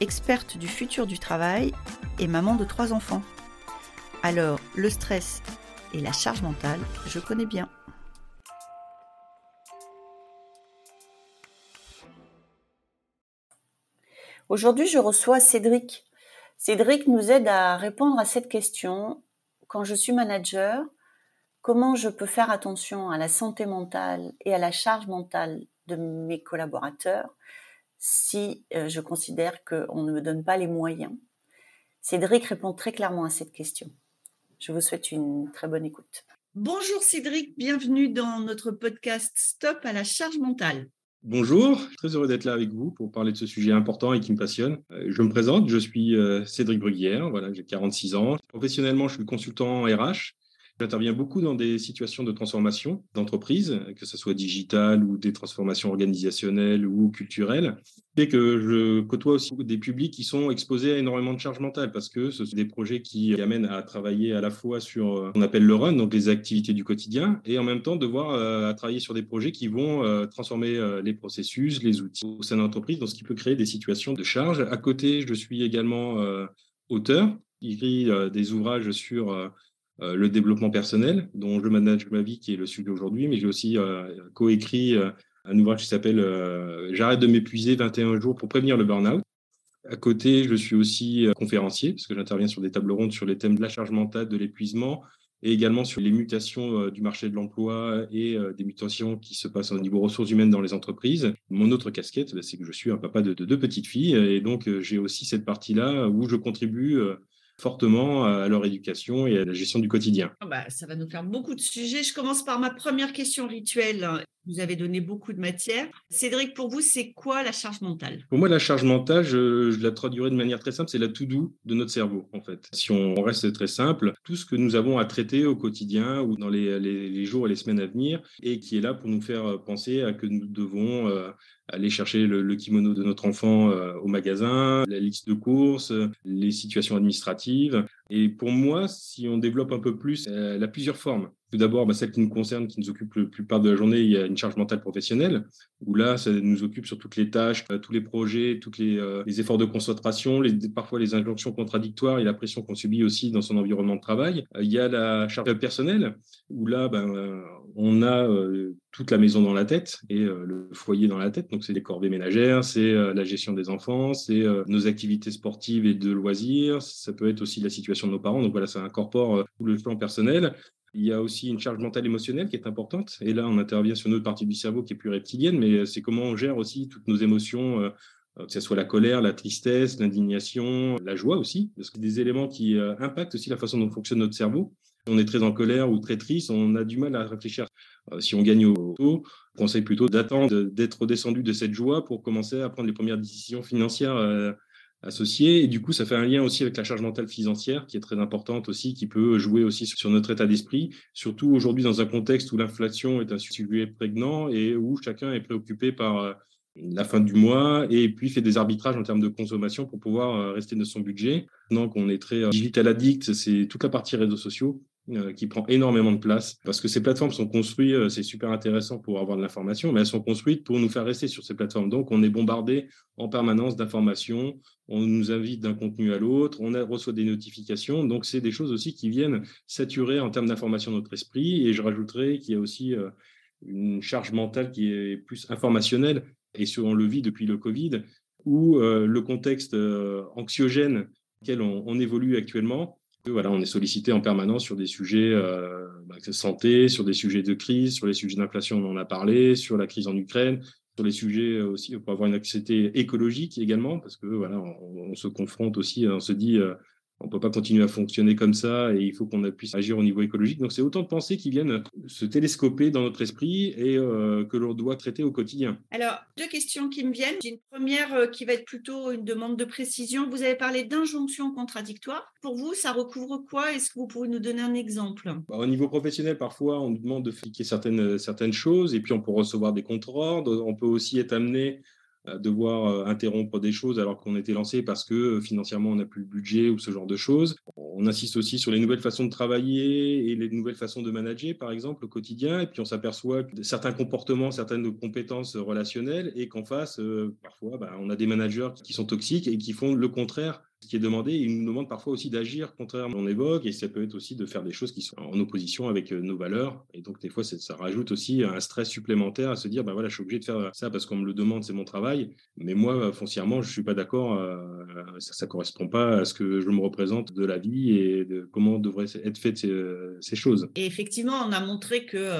experte du futur du travail et maman de trois enfants. Alors, le stress et la charge mentale, je connais bien. Aujourd'hui, je reçois Cédric. Cédric nous aide à répondre à cette question. Quand je suis manager, comment je peux faire attention à la santé mentale et à la charge mentale de mes collaborateurs si euh, je considère qu'on ne me donne pas les moyens Cédric répond très clairement à cette question. Je vous souhaite une très bonne écoute. Bonjour Cédric, bienvenue dans notre podcast Stop à la charge mentale. Bonjour, très heureux d'être là avec vous pour parler de ce sujet important et qui me passionne. Euh, je me présente, je suis euh, Cédric Bruguière, voilà, j'ai 46 ans. Professionnellement, je suis consultant RH J'interviens beaucoup dans des situations de transformation d'entreprise, que ce soit digital ou des transformations organisationnelles ou culturelles. Et que je côtoie aussi des publics qui sont exposés à énormément de charges mentales parce que ce sont des projets qui amènent à travailler à la fois sur euh, ce qu'on appelle le run, donc les activités du quotidien, et en même temps devoir euh, travailler sur des projets qui vont euh, transformer les processus, les outils au sein de l'entreprise, donc ce qui peut créer des situations de charge. À côté, je suis également auteur. J'écris des ouvrages sur le développement personnel, dont je manage ma vie, qui est le sujet aujourd'hui, mais j'ai aussi euh, coécrit euh, un ouvrage qui s'appelle J'arrête de m'épuiser 21 jours pour prévenir le burn-out. À côté, je suis aussi conférencier, parce que j'interviens sur des tables rondes sur les thèmes de la charge mentale, de l'épuisement, et également sur les mutations du marché de l'emploi et des mutations qui se passent au niveau ressources humaines dans les entreprises. Mon autre casquette, bah, c'est que je suis un papa de deux petites filles, et donc j'ai aussi cette partie-là où je contribue fortement à leur éducation et à la gestion du quotidien. Ah bah, ça va nous faire beaucoup de sujets. Je commence par ma première question rituelle. Vous avez donné beaucoup de matière. Cédric, pour vous, c'est quoi la charge mentale? Pour moi, la charge mentale, je, la traduirais de manière très simple, c'est la to-do de notre cerveau, en fait. Si on reste très simple, tout ce que nous avons à traiter au quotidien ou dans les, les, jours et les semaines à venir, et qui est là pour nous faire penser à que nous devons euh, aller chercher le, kimono de notre enfant euh, au magasin, la liste de courses, les situations administratives. Et pour moi, si on développe un peu plus, elle a plusieurs formes. Tout d'abord, bah, celle qui nous concerne, qui nous occupe la plupart de la journée, il y a une charge mentale professionnelle, où là, ça nous occupe sur toutes les tâches, euh, tous les projets, tous les, euh, efforts de concentration, parfois les injonctions contradictoires et la pression qu'on subit aussi dans son environnement de travail. Euh, il y a la charge personnelle, où là, ben, on a toute la maison dans la tête et le foyer dans la tête. Donc, c'est les corvées ménagères, c'est la gestion des enfants, c'est nos activités sportives et de loisirs. Ça peut être aussi la situation de nos parents. Donc, voilà, ça incorpore tout le plan personnel. Il y a aussi une charge mentale émotionnelle qui est importante. Et là, on intervient sur une autre partie du cerveau qui est plus reptilienne, mais c'est comment on gère aussi toutes nos émotions, euh, que ce soit la colère, la tristesse, l'indignation, la joie aussi, parce que des éléments qui euh, impactent aussi la façon dont fonctionne notre cerveau. On est très en colère ou très triste, on a du mal à réfléchir. Euh, si on gagne au taux, on conseille plutôt d'attendre d'être descendu de cette joie pour commencer à prendre les premières décisions financières associés. Et du coup, ça fait un lien aussi avec la charge mentale financière qui est très importante aussi, qui peut jouer aussi sur notre état d'esprit, surtout aujourd'hui dans un contexte où l'inflation est un sujet prégnant et où chacun est préoccupé par euh, la fin du mois et puis fait des arbitrages en termes de consommation pour pouvoir euh, rester dans son budget. Donc, on est très euh, digital addict, c'est toute la partie réseaux sociaux euh, qui prend énormément de place parce que ces plateformes sont construites, euh, c'est super intéressant pour avoir de l'information, mais elles sont construites pour nous faire rester sur ces plateformes. Donc, on est bombardé en permanence d'informations, on nous invite d'un contenu à l'autre, on reçoit des notifications. Donc, c'est des choses aussi qui viennent saturer en termes d'information notre esprit. Et je rajouterais qu'il y a aussi euh, une charge mentale qui est plus informationnelle et sur on le vit depuis le Covid, où le contexte anxiogène auquel on évolue actuellement on est sollicité en permanence sur des sujets euh, bah, de santé, sur des sujets de crise, sur les sujets d'inflation, on en a parlé, sur la crise en Ukraine, sur les sujets aussi pour avoir une anxiété écologique également, parce que voilà, on, se confronte aussi, on se dit, euh, on ne peut pas continuer à fonctionner comme ça et il faut qu'on puisse agir au niveau écologique. Donc, c'est autant de pensées qui viennent se télescoper dans notre esprit et euh, que l'on doit traiter au quotidien. Alors, deux questions qui me viennent. J'ai une première euh, qui va être plutôt une demande de précision. Vous avez parlé d'injonction contradictoire. Pour vous, ça recouvre quoi? Est-ce que vous pouvez nous donner un exemple? Bah, Au niveau professionnel, parfois, on nous demande de fliquer certaines, certaines choses et puis on peut recevoir des contre-ordres. On peut aussi être amené devoir euh, interrompre des choses alors qu'on était lancé parce que euh, financièrement on n'a plus le budget ou ce genre de choses. On insiste aussi sur les nouvelles façons de travailler et les nouvelles façons de manager, par exemple, au quotidien. Et puis on s'aperçoit que certains comportements, certaines compétences relationnelles et qu'en face, euh, parfois, bah, on a des managers qui sont toxiques et qui font le contraire qui est demandé. Il nous demande parfois aussi d'agir contrairement on évoque, et ça peut être aussi de faire des choses qui sont en opposition avec euh, nos valeurs. Et donc, des fois, ça rajoute aussi un stress supplémentaire à se dire, ben voilà, je suis obligé de faire ça parce qu'on me le demande, c'est mon travail. Mais moi, foncièrement, je suis pas d'accord. Euh, ça, ne correspond pas à ce que je me représente de la vie et de comment devraient être faites ces, euh, ces choses. Et effectivement, on a montré que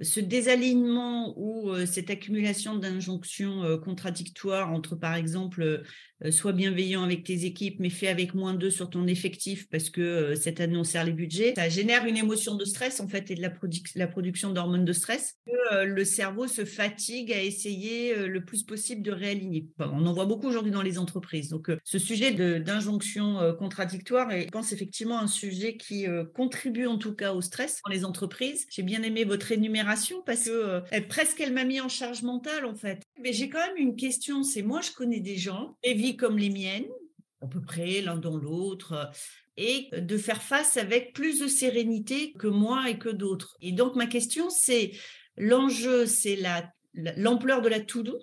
ce désalignement ou cette accumulation d'injonctions contradictoires entre, par exemple, sois bienveillant avec tes équipes, mais fais avec moins d'eux sur ton effectif parce que cette année on serre les budgets, ça génère une émotion de stress en fait et de la, la production d'hormones de stress. Que, le cerveau se fatigue à essayer le plus possible de réaligner. on en voit beaucoup aujourd'hui dans les entreprises. Donc ce sujet d'injonction contradictoire est, je pense, effectivement un sujet qui contribue en tout cas au stress dans les entreprises. J'ai bien aimé votre énumération parce que elle, presque elle m'a mis en charge mentale en fait. Mais j'ai quand même une question, c'est moi je connais des gens, des vies comme les miennes, à peu près l'un dans l'autre, et de faire face avec plus de sérénité que moi et que d'autres. Et donc ma question, c'est l'enjeu, c'est la, l'ampleur de la to-do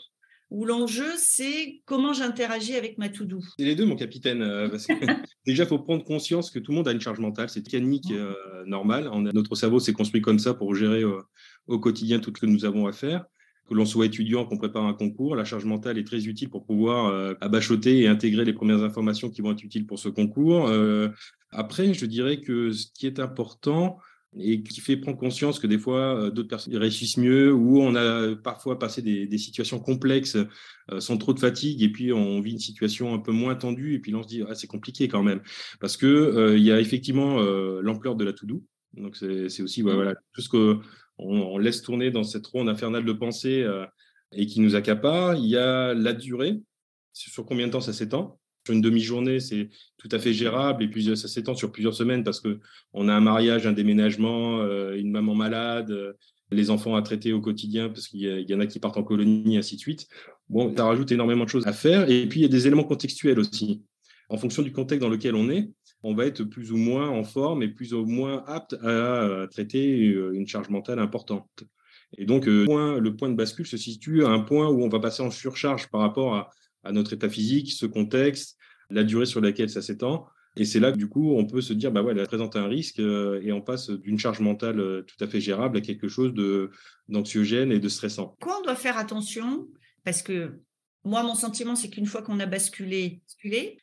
ou l'enjeu, c'est comment j'interagis avec ma to-do? C'est les deux, mon capitaine. Euh, déjà, il faut prendre conscience que tout le monde a une charge mentale. C'est mécanique mmh. euh, normale. notre cerveau s'est construit comme ça pour gérer euh, au quotidien tout ce que nous avons à faire que l'on soit étudiant, qu'on prépare un concours, la charge mentale est très utile pour pouvoir euh, abachoter et intégrer les premières informations qui vont être utiles pour ce concours. Euh, après, je dirais que ce qui est important et qui fait prendre conscience que des fois, euh, d'autres personnes réussissent mieux ou on a parfois passé des, situations complexes sans trop de fatigue et puis on vit une situation un peu moins tendue et puis là, on se dit, ah, c'est compliqué quand même. Parce qu'il il y a effectivement l'ampleur de la to-do. Donc, c'est aussi mmh. voilà, tout ce que on, laisse tourner dans cette ronde infernale de pensée euh, et qui nous accapare. Il y a la durée, sur combien de temps ça s'étend? Sur une demi-journée, c'est tout à fait gérable et puis ça s'étend sur plusieurs semaines parce qu'on a un mariage, un déménagement, euh, une maman malade, euh, les enfants à traiter au quotidien parce qu'il y, en a qui partent en colonie, ainsi de suite. Bon, ça rajoute énormément de choses à faire. Et puis, il y a des éléments contextuels aussi. En fonction du contexte dans lequel on est, on va être plus ou moins en forme et plus ou moins apte à traiter euh, une charge mentale importante. Et donc, le point de bascule se situe à un point où on va passer en surcharge par rapport à, notre état physique, ce contexte, la durée sur laquelle ça s'étend. Et c'est là que du coup, on peut se dire, bah ouais, elle présente un risque euh, et on passe d'une charge mentale tout à fait gérable à quelque chose d'anxiogène et de stressant. Quoi on doit faire attention? Parce que moi, mon sentiment, c'est qu'une fois qu'on a basculé,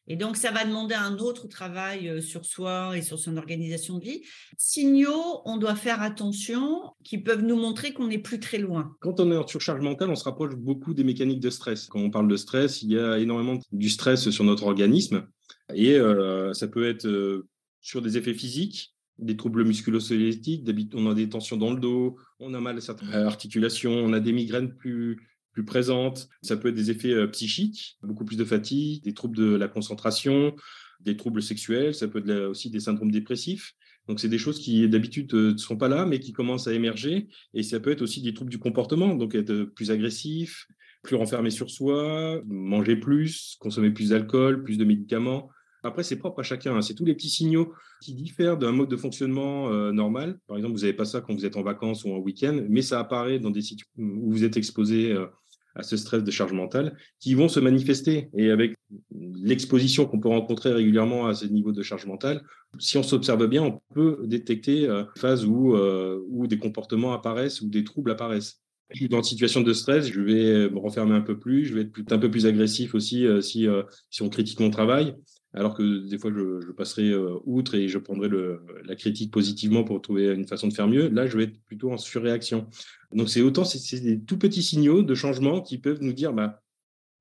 et donc ça va demander un autre travail euh, sur soi et sur son organisation de vie. Signaux, on doit faire attention, qui peuvent nous montrer qu'on n'est plus très loin. Quand on est en surcharge mentale, on se rapproche beaucoup des mécaniques de stress. Quand on parle de stress, il y a énormément du stress sur notre organisme, et euh, ça peut être euh, sur des effets physiques, des troubles musculo-squelettiques, on a des tensions dans le dos, on a mal à certaines articulations, on a des migraines plus présente. Ça peut être des effets euh, psychiques, beaucoup plus de fatigue, des troubles de la concentration, des troubles sexuels, ça peut être aussi des syndromes dépressifs. Donc, c'est des choses qui, d'habitude, euh, ne sont pas là, mais qui commencent à émerger. Et ça peut être aussi des troubles du comportement, donc être plus agressif, plus renfermé sur soi, manger plus, consommer plus d'alcool, plus de médicaments. Après, c'est propre à chacun. Hein. C'est tous les petits signaux qui diffèrent d'un mode de fonctionnement euh, normal. Par exemple, vous n'avez pas ça quand vous êtes en vacances ou en week-end, mais ça apparaît dans des situations où vous êtes exposé à ce stress de charge mentale qui vont se manifester. Et avec l'exposition qu'on peut rencontrer régulièrement à ce niveau de charge mentale, si on s'observe bien, on peut détecter euh, phases où, euh, où des comportements apparaissent ou des troubles apparaissent. Dans une situation de stress, je vais me renfermer un peu plus, je vais être un peu plus agressif aussi euh, si on critique mon travail alors que des fois je, passerai euh, outre et je prendrai la critique positivement pour trouver une façon de faire mieux. Là, je vais être plutôt en surréaction. Donc c'est autant c'est des tout petits signaux de changement qui peuvent nous dire bah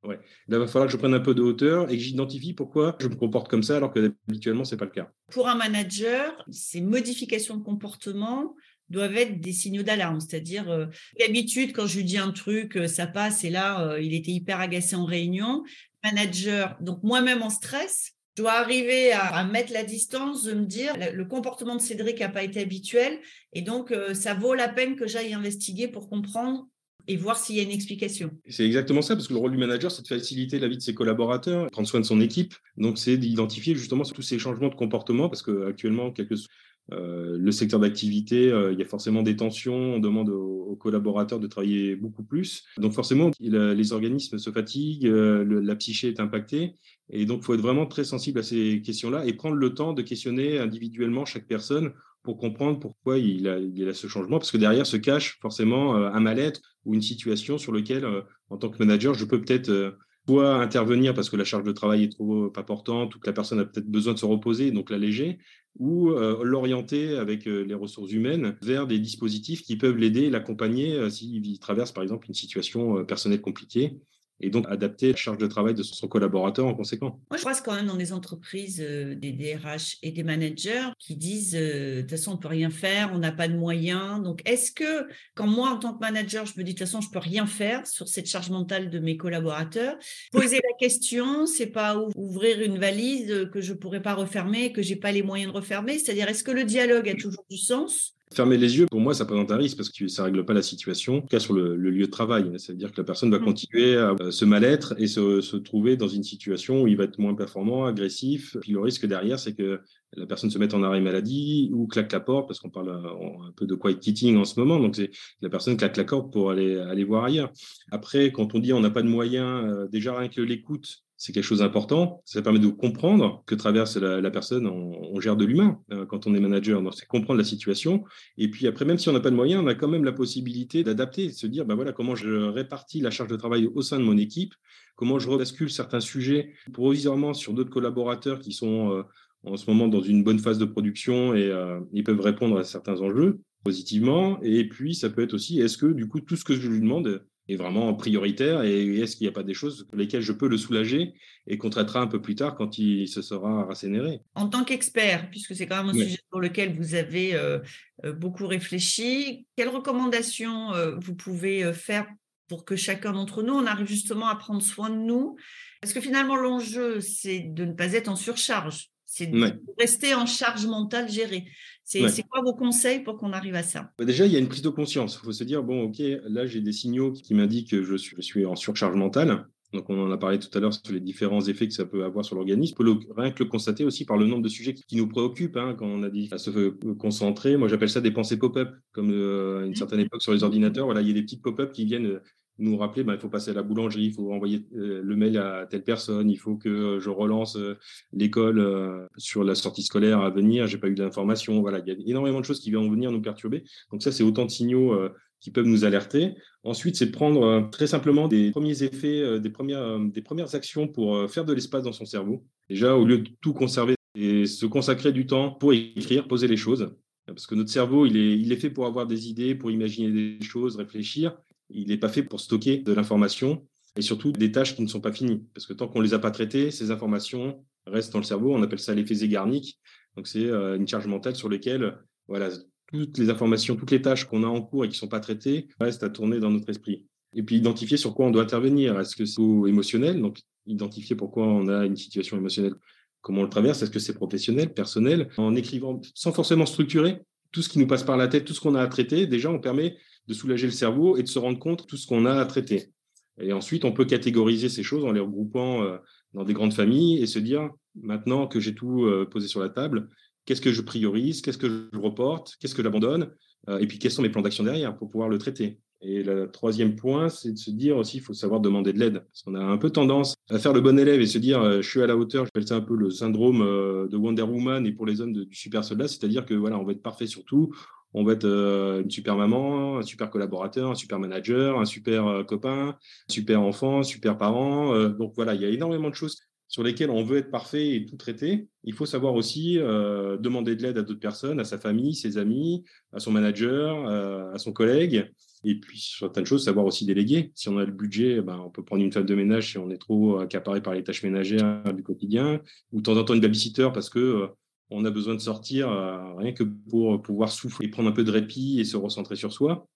Ouais. Là, va falloir que je prenne un peu de hauteur et que j'identifie pourquoi je me comporte comme ça alors que habituellement, ce n'est pas le cas. Pour un manager, ces modifications de comportement doivent être des signaux d'alarme. C'est-à-dire, euh, d'habitude, quand je lui dis un truc, euh, ça passe et là, il était hyper agacé en réunion. Manager, donc moi-même en stress, je dois arriver à, mettre la distance, de me dire le comportement de Cédric n'a pas été habituel et donc ça vaut la peine que j'aille investiguer pour comprendre et voir s'il y a une explication. C'est exactement ça, parce que le rôle du manager, c'est de faciliter la vie de ses collaborateurs, prendre soin de son équipe. Donc, c'est d'identifier justement tous ces changements de comportement, parce qu'actuellement, quelque euh, le secteur d'activité, euh, il y a forcément des tensions, on demande aux, collaborateurs de travailler beaucoup plus. Donc forcément, les organismes se fatiguent, euh, la psyché est impactée, et donc il faut être vraiment très sensible à ces questions-là et prendre le temps de questionner individuellement chaque personne pour comprendre pourquoi il a, il a ce changement, parce que derrière se cache forcément un mal-être ou une situation sur laquelle, en tant que manager, je peux peut-être soit intervenir parce que la charge de travail est trop importante ou que la personne a peut-être besoin de se reposer, donc l'alléger, ou euh, l'orienter avec euh, les ressources humaines vers des dispositifs qui peuvent l'aider, l'accompagner euh, s'il traverse par exemple une situation personnelle compliquée et donc adapter la charge de travail de son collaborateur en conséquence. Moi, je pense quand même dans des entreprises, euh, des DRH et des managers qui disent euh, de toute façon, on ne peut rien faire, on n'a pas de moyens. Donc, est-ce que quand moi, en tant que manager, je me dis de toute façon, je ne peux rien faire sur cette charge mentale de mes collaborateurs, poser la question, c'est pas ouvrir une valise que je ne pourrais pas refermer, que je n'ai pas les moyens de refermer. C'est-à-dire, est-ce que le dialogue a toujours du sens Fermer les yeux, pour moi, ça présente un risque parce que ça ne règle pas la situation, en tout cas sur le, lieu de travail. C'est-à-dire que la personne va mmh. continuer à se mal-être et se, trouver dans une situation où il va être moins performant, agressif. Puis le risque derrière, c'est que la personne se mette en arrêt maladie ou claque la porte, parce qu'on parle un peu de quiet quitting en ce moment. Donc, c'est la personne claque la porte pour aller, aller voir ailleurs. Après, quand on dit on n'a pas de moyens, euh, déjà rien que l'écoute, c'est quelque chose d'important. Ça permet de comprendre que traverse la, personne. On, gère de l'humain euh, quand on est manager. Donc, c'est comprendre la situation. Et puis après, même si on n'a pas de moyens, on a quand même la possibilité d'adapter, de se dire, ben voilà, comment je répartis la charge de travail au sein de mon équipe, comment je rebascule certains sujets provisoirement sur d'autres collaborateurs qui sont euh, en ce moment dans une bonne phase de production et euh, ils peuvent répondre à certains enjeux positivement. Et puis, ça peut être aussi, est-ce que du coup, tout ce que je lui demande est vraiment prioritaire et est-ce qu'il n'y a pas des choses sur lesquelles je peux le soulager et qu'on traitera un peu plus tard quand il se sera rassénéré? En tant qu'expert, puisque c'est quand même un sujet sur lequel vous avez euh, euh, beaucoup réfléchi, quelles recommandations euh, vous pouvez faire pour que chacun d'entre nous, on arrive justement à prendre soin de nous? Parce que finalement, l'enjeu, c'est de ne pas être en surcharge. C'est de rester en charge mentale gérée. C'est quoi vos conseils pour qu'on arrive à ça? Bah, Déjà, il y a une prise de conscience. Il faut se dire, bon, OK, là, j'ai des signaux qui m'indiquent que je suis, je suis, en surcharge mentale. Donc, on en a parlé tout à l'heure sur les différents effets que ça peut avoir sur l'organisme. Rien que le constater aussi par le nombre de sujets qui nous préoccupent. Hein, quand on a dit à se concentrer, moi j'appelle ça des pensées pop-up, comme euh, à une mmh. certaine époque sur les ordinateurs. Voilà, il y a des petites pop-up qui viennent nous rappeler, bah, il faut passer à la boulangerie, il faut envoyer euh, le mail à telle personne, il faut que euh, je relance euh, l'école sur la sortie scolaire à venir, j'ai pas eu d'informations. Voilà, il y a énormément de choses qui vont venir nous perturber. Donc ça, c'est autant de signaux qui peuvent nous alerter. Ensuite, c'est prendre très simplement des premiers effets, des, premières, des premières actions pour faire de l'espace dans son cerveau. Déjà, au lieu de tout conserver et se consacrer du temps pour écrire, poser les choses. Parce que notre cerveau, il est, il est fait pour avoir des idées, pour imaginer des choses, réfléchir il n'est pas fait pour stocker de l'information et surtout des tâches qui ne sont pas finies. Parce que tant qu'on ne les a pas traitées, ces informations restent dans le cerveau. On appelle ça l'effet zégarnique. Donc, c'est euh, une charge mentale sur laquelle voilà, toutes les informations, toutes les tâches qu'on a en cours et qui ne sont pas traitées restent à tourner dans notre esprit. Et puis, identifier sur quoi on doit intervenir. Est-ce que c'est émotionnel? Donc, identifier pourquoi on a une situation émotionnelle, comment on le traverse? Est-ce que c'est professionnel, personnel? En écrivant, sans forcément structurer, tout ce qui nous passe par la tête, tout ce qu'on a à traiter, déjà, on permet de soulager le cerveau et de se rendre compte de tout ce qu'on a à traiter. Et ensuite, on peut catégoriser ces choses en les regroupant euh, dans des grandes familles et se dire, maintenant que j'ai tout euh, posé sur la table, qu'est-ce que je priorise, qu'est-ce que je reporte, qu'est-ce que j'abandonne, euh, et puis quels sont mes plans d'action derrière pour pouvoir le traiter. Et le troisième point, c'est de se dire aussi, il faut savoir demander de l'aide. Parce qu'on a un peu tendance à faire le bon élève et se dire, je suis à la hauteur. J'appelle ça un peu le syndrome de Wonder Woman et pour les hommes du super soldat, c'est-à-dire que voilà, on va être parfait sur tout on va être euh, une super maman, un super collaborateur, un super manager, un super euh, copain, un super enfant, un super parent. Euh, donc voilà, il y a énormément de choses sur lesquelles on veut être parfait et tout traiter. Il faut savoir aussi demander de l'aide à d'autres personnes, à sa famille, ses amis, à son manager, à son collègue. Et puis, certaines choses, savoir aussi déléguer. Si on a le budget, ben, on peut prendre une femme de ménage si on est trop accaparé par les tâches ménagères du quotidien, ou de temps en temps une babysitter parce que on a besoin de sortir euh, rien que pour pouvoir souffler, prendre un peu de répit et se recentrer sur soi.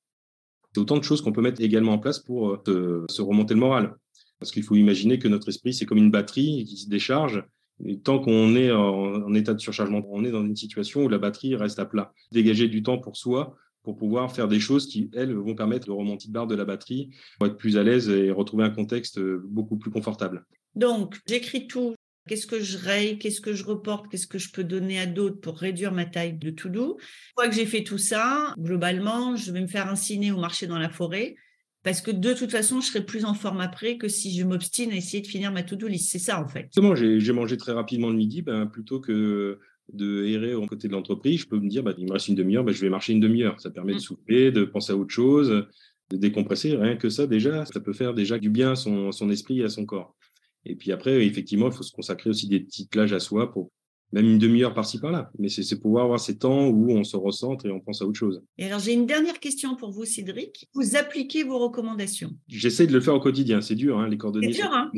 C'est autant de choses qu'on peut mettre également en place pour euh, se, remonter le moral. Parce qu'il faut imaginer que notre esprit, c'est comme une batterie qui se décharge. Et tant qu'on est en, état de surchargement, on est dans une situation où la batterie reste à plat. Dégager du temps pour soi, pour pouvoir faire des choses qui, elles, vont permettre de remonter de barre de la batterie, pour être plus à l'aise et retrouver un contexte beaucoup plus confortable. Donc, j'écris tout. Qu'est-ce que je raye Qu'est-ce que je reporte Qu'est-ce que je peux donner à d'autres pour réduire ma taille de to-do Une fois que j'ai fait tout ça, globalement, je vais me faire un ciné ou marcher dans la forêt parce que de toute façon, je serai plus en forme après que si je m'obstine à essayer de finir ma to-do list. C'est ça, en fait. Exactement. J'ai mangé très rapidement le midi, ben, plutôt que de errer au côté de l'entreprise, je peux me dire, bah, il me reste une demi-heure, bah, je vais marcher une demi-heure. Ça permet de mmh. souffler, de penser à autre chose, de décompresser. Rien que ça, déjà, ça peut faire déjà du bien à son, son esprit et à son corps. Et puis après, effectivement, il faut se consacrer aussi des petites plages à soi pour même une demi-heure par-ci par-là. Mais c'est pouvoir avoir ces temps où on se recentre et on pense à autre chose. Et alors, j'ai une dernière question pour vous, Cédric. Vous appliquez vos recommandations J'essaie de le faire au quotidien. C'est dur, hein, les cordonniers. C'est dur, hein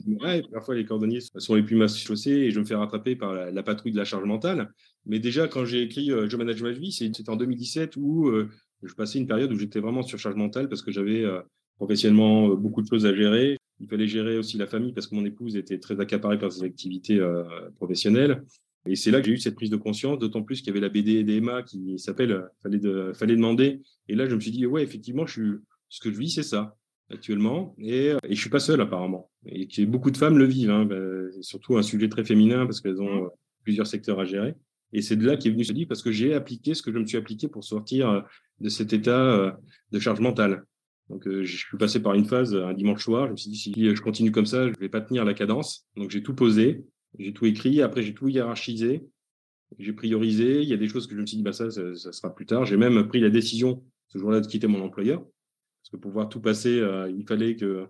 Parfois, les cordonniers sont les plus masses chaussés et je me fais rattraper par la, patrouille de la charge mentale. Mais déjà, quand j'ai écrit euh, Je manage ma vie, c'était en 2017 où euh, je passais une période où j'étais vraiment sur charge mentale parce que j'avais euh, professionnellement beaucoup de choses à gérer. Il fallait gérer aussi la famille parce que mon épouse était très accaparée par ses activités professionnelles. Et c'est là que j'ai eu cette prise de conscience, d'autant plus qu'il y avait la BD d'Emma qui s'appelle fallait, de, fallait demander. Et là, je me suis dit, ouais, effectivement, je suis, ce que je vis, c'est ça actuellement. Et, et je suis pas seul apparemment. Et beaucoup de femmes le vivent. Hein. Ben, surtout un sujet très féminin parce qu'elles ont plusieurs secteurs à gérer. Et c'est de là qu'est venu ce dit parce que j'ai appliqué ce que je me suis appliqué pour sortir de cet état de charge mentale. Donc, je suis passé par une phase un dimanche soir. Je me suis dit, si je continue comme ça, je vais pas tenir la cadence. Donc, j'ai tout posé. J'ai tout écrit, après j'ai tout hiérarchisé, j'ai priorisé. Il y a des choses que je me suis dit, bah ça, ça, sera plus tard. J'ai même pris la décision ce jour-là de quitter mon employeur. Parce que pour pouvoir tout passer, euh, il fallait que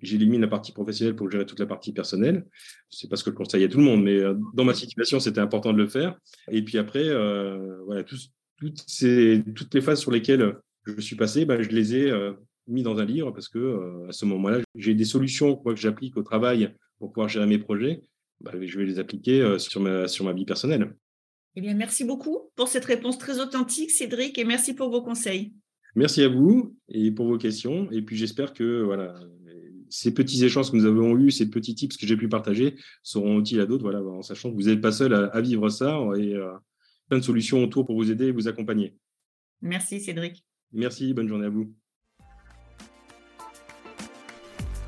j'élimine la partie professionnelle pour gérer toute la partie personnelle. C'est pas ce que je conseille à tout le monde, mais euh, dans ma situation, c'était important de le faire. Et puis après, euh, voilà, toutes, toutes les phases sur lesquelles je suis passé, bah, je les ai mis dans un livre parce que à ce moment-là, j'ai des solutions quoi, que j'applique au travail pour pouvoir gérer mes projets bah, je vais les appliquer euh, sur ma, sur ma vie personnelle. Eh bien, merci beaucoup pour cette réponse très authentique, Cédric, et merci pour vos conseils. Merci à vous et pour vos questions. Et puis, j'espère que voilà, ces petits échanges que nous avons eus, ces petits tips que j'ai pu partager seront utiles à d'autres, voilà, en sachant que vous n'êtes pas seul à, vivre ça et euh, plein de solutions autour pour vous aider et vous accompagner. Merci, Cédric. Merci, bonne journée à vous.